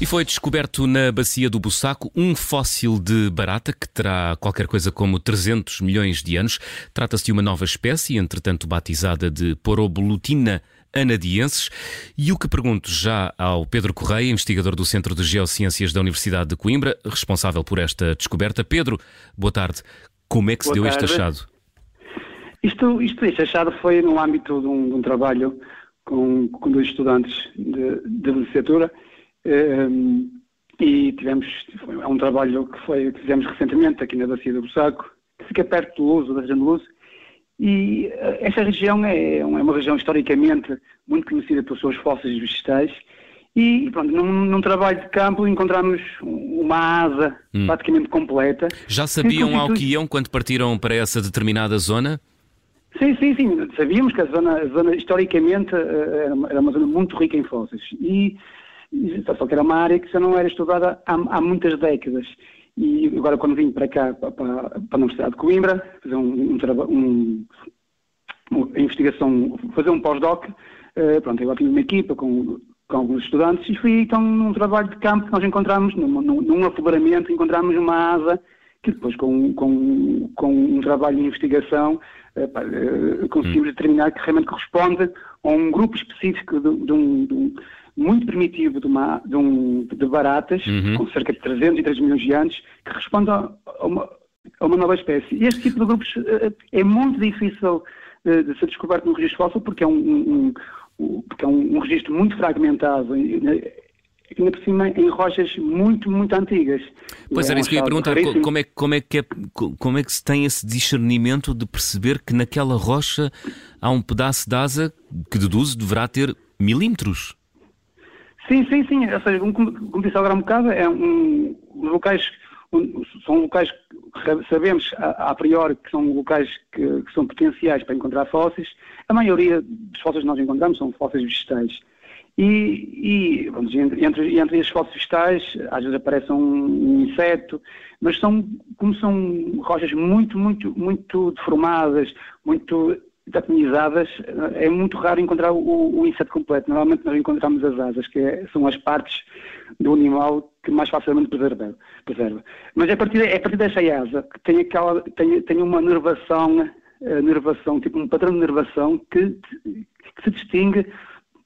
E foi descoberto na bacia do Bussaco um fóssil de barata que terá qualquer coisa como 300 milhões de anos. Trata-se de uma nova espécie, entretanto batizada de Porobolutina anadienses. E o que pergunto já ao Pedro Correia, investigador do Centro de Geociências da Universidade de Coimbra, responsável por esta descoberta. Pedro, boa tarde. Como é que se boa deu tarde. este achado? Isto, isto, este achado foi no âmbito de um, de um trabalho com, com dois estudantes de, de licenciatura e tivemos, é um trabalho que, foi, que fizemos recentemente aqui na Bacia do Bussaco, que fica perto de Luz, da região de Luz, e uh, esta região é, é uma região historicamente muito conhecida pelos seus fósseis vegetais, e pronto, num, num, trabalho de campo encontramos uma asa hum. praticamente completa. Já sabiam ao que iam quando partiram para essa determinada zona? Sim, sim, sim. Sabíamos que a zona, a zona historicamente eh, era uma, era uma zona muito rica em fósseis. E só que era uma área que já não era estudada há, há muitas décadas. E agora, quando vim para cá, para, para a Universidade de Coimbra, fazer um, um, um investigação, fazer um pós-doc, uh, pronto, eu tive uma equipa com, com alguns estudantes e fui então num trabalho de campo que nós encontramos, num, num, num afloramento, encontramos uma asa que depois com, com, com um trabalho de investigação uh, conseguimos hum. determinar que realmente corresponde a um grupo específico de, de um, de um muito primitivo de, uma, de, um, de baratas, uhum. com cerca de 303 milhões de anos, que responde a, uma, a uma nova espécie. E este tipo de grupos uh, é muito difícil uh, de ser descoberto no registro fóssil porque é um, um, um porque é um, um, registro muito fragmentado, ainda por cima em rochas muito, muito antigas. Pois é era isso que eu ia perguntar, como é, como, é que é, como é que se tem esse discernimento de perceber que naquela rocha há um pedaço de asa que deduzo deverá ter milímetros? Sim, sim, sim. Ou seja, como, como disse agora um bocado, é um, locais, um, são locais que sabemos a, a, priori que são locais que, que, são potenciais para encontrar fósseis. A maioria dos fósseis que nós encontramos são fósseis vegetais. E, e vamos, entre, entre, entre esses fósseis vegetais, às vezes aparece um inseto, mas são, como são rochas muito, muito, muito deformadas, muito detonizadas, é muito raro encontrar o, o, inseto completo. Normalmente nós encontramos as asas, que é, são as partes do animal que mais facilmente preserva. preserva. Mas é a partir, é a partir dessa asa que tem, aquela, tem, tem uma nervação, uh, nervação, tipo um padrão de nervação que, que se distingue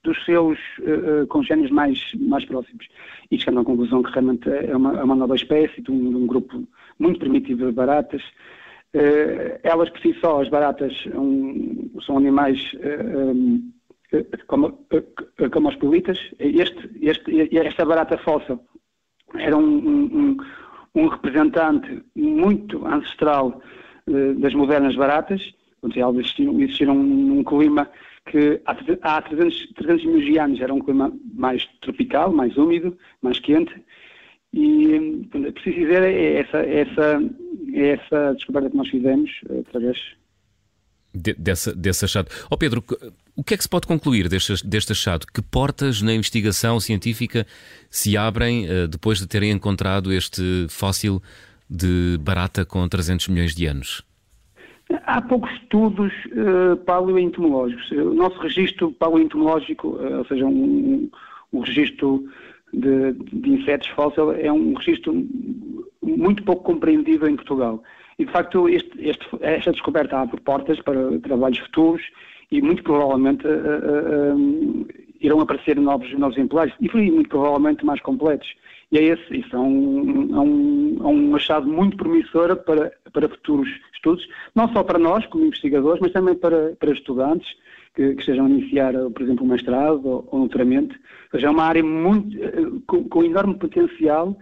dos seus uh, congêneres mais, mais próximos. E chegando à conclusão que realmente é uma, é uma nova espécie, de um, de um grupo muito primitivo de baratas, elas por si só, as baratas, um, são animais uh, um, como, uh, como os politas. Este, este, esta barata fóssil era um, um, um representante muito ancestral das modernas baratas. Elas existiram, existiram num clima que há 300, 300 milhões de anos era um clima mais tropical, mais úmido, mais quente, e é preciso dizer é essa, essa, é essa descoberta que nós fizemos eh, através de, dessa, desse achado. Ó oh Pedro, o que é que se pode concluir deste, deste achado? Que portas na investigação científica se abrem uh, depois de terem encontrado este fóssil de barata com 300 milhões de anos? Há poucos estudos uh, paleoentomológicos. O nosso registro paleoentomológico, uh, ou seja, um, um registro de, de insetos fósseis é um registro muito pouco compreendido em Portugal. E, de facto, este, este, esta descoberta abre portas para trabalhos futuros e, muito provavelmente, uh, uh, uh, irão aparecer novos, novos exemplares e, muito provavelmente, mais completos. E é esse, isso é um, é um, é um achado muito promissor para, para futuros estudos, não só para nós, como investigadores, mas também para, para estudantes que, que estejam a iniciar, por exemplo, um mestrado ou, ou doutoramento. Ou seja, é uma área muito, eh, com, com enorme potencial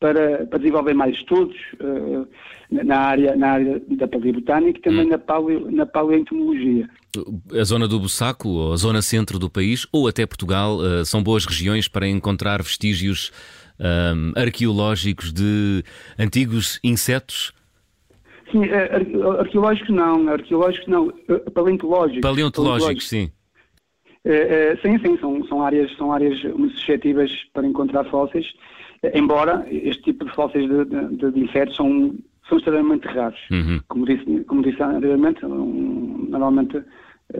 para, para, desenvolver mais estudos uh, na, área, na área da paleobotânica e também hum. na, paleo, na paleoentomologia. A zona do Bussaco, ou a zona centro do país, ou até Portugal, uh, são boas regiões para encontrar vestígios um, arqueológicos de antigos insetos Sim, é, arqueológicos não, arqueológicos não, eh, paleontológicos. Paleontológicos, sim. É, sim, sim, são, são, áreas, são áreas muito suscetíveis para encontrar fósseis, embora este tipo de fósseis de, de, de insetos são, são extremamente raros. Uhum. Como, disse, como disse anteriormente, um, normalmente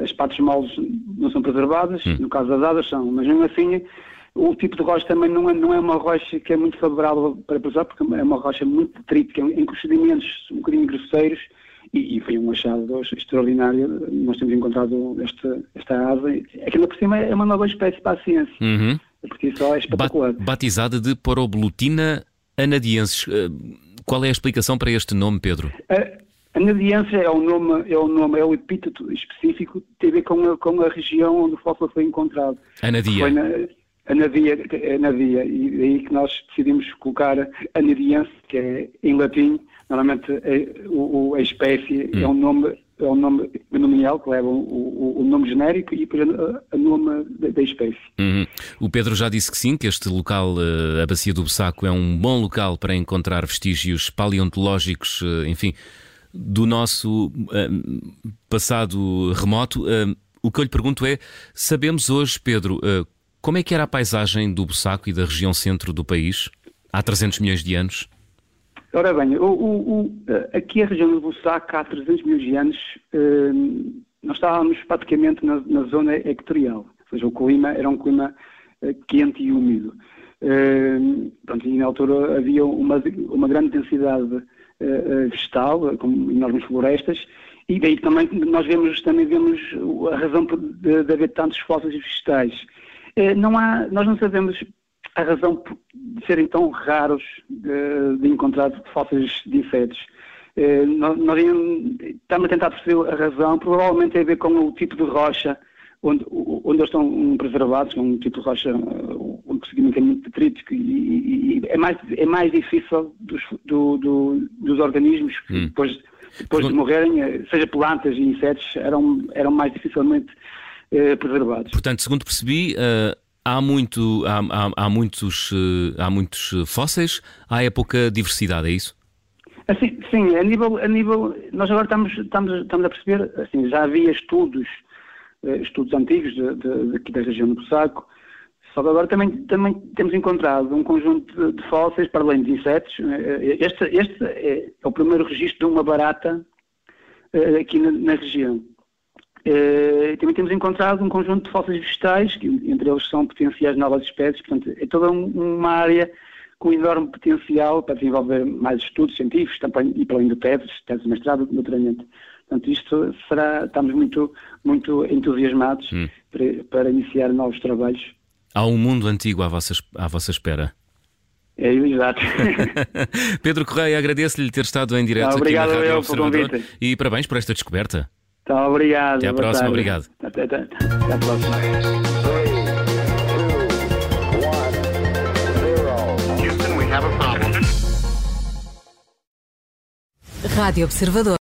as partes moles não são preservadas, uhum. no caso das asas são, mas mesmo assim o tipo de rocha também não é, não é uma rocha que é muito favorável para pousar, porque é uma rocha muito detrítica, em procedimentos um bocadinho grosseiros, e, e, foi um achado extraordinário. Nós temos encontrado esta, esta ave. Aquilo por cima é uma nova espécie para a ciência. Uhum. Porque só é espetacular. Batizada de Poroblutina anadiensis. Eh, qual é a explicação para este nome, Pedro? A anadiense é o nome, é o nome, é o epíteto específico, tem a ver com a, com a região onde o fóssil foi encontrado. Anadia. Foi na, anadia, anadia, e daí que nós decidimos colocar anadiense, que é em latim, normalmente é, o, a espécie hum. é um nome é um nome que leva o, o, o nome genérico e depois a, nome da, da espécie. Uhum. O Pedro já disse que sim, que este local, eh, a Bacia do Bussaco, é um bom local para encontrar vestígios paleontológicos, eh, enfim, do nosso uh, passado remoto. O que eu lhe pergunto é: sabemos hoje, Pedro, como é que era a paisagem do Bussaco e da região centro do país há 300 milhões de anos? Ora bem, o, o, o, aqui a região do Bussaco há 300 milhões de anos nós estávamos praticamente na, na, zona equatorial, ou seja, o clima era um clima quente e úmido. Pronto, e na altura havia uma, uma grande densidade uh, vegetal, com enormes florestas, e daí também nós vemos, também vemos a razão de, de haver tantos fósseis vegetais. Não há, nós não sabemos a razão de serem tão raros de, de encontrar fósseis de insetos. Uh, nós, nós estamos a tentar perceber a razão, provavelmente tem a ver com o tipo de rocha onde, onde eles estão preservados, um tipo de rocha um procedimento é muito detrítico e, e, é, mais, é mais difícil dos, do, do, dos organismos hum. depois, depois de morrerem, eh, seja plantas e insetos, eram, eram mais dificilmente eh, preservados. Portanto, segundo percebi, uh, há, muito, há, há, há muitos, uh, há muitos fósseis, há é pouca diversidade, é isso? Assim, sim, a nível, a nível, nós agora estamos, estamos, estamos a perceber, assim, já havia estudos, estudos antigos de, de, de, da região do Saco, só que agora também, também temos encontrado um conjunto de fósseis, para além de insetos. Eh, este, este é, o primeiro registro de uma barata eh, aqui na, na região. Eh, também temos encontrado um conjunto de fósseis vegetais, que entre eles são potenciais novas espécies, portanto, é toda uma área com enorme potencial para desenvolver mais estudos científicos também, e para além de teses, teses de mestrado, naturalmente. Portanto, isto será, estamos muito, muito entusiasmados hum. para, para iniciar novos trabalhos Há um mundo antigo à vossa, à vossa espera. É, exato. Pedro Correia, agradeço-lhe ter estado em direto aqui na Rádio eu Observador e parabéns por esta descoberta. Tá, obrigado. Até à próxima, tarde. obrigado. Até, até, até à próxima. Rádio Observador.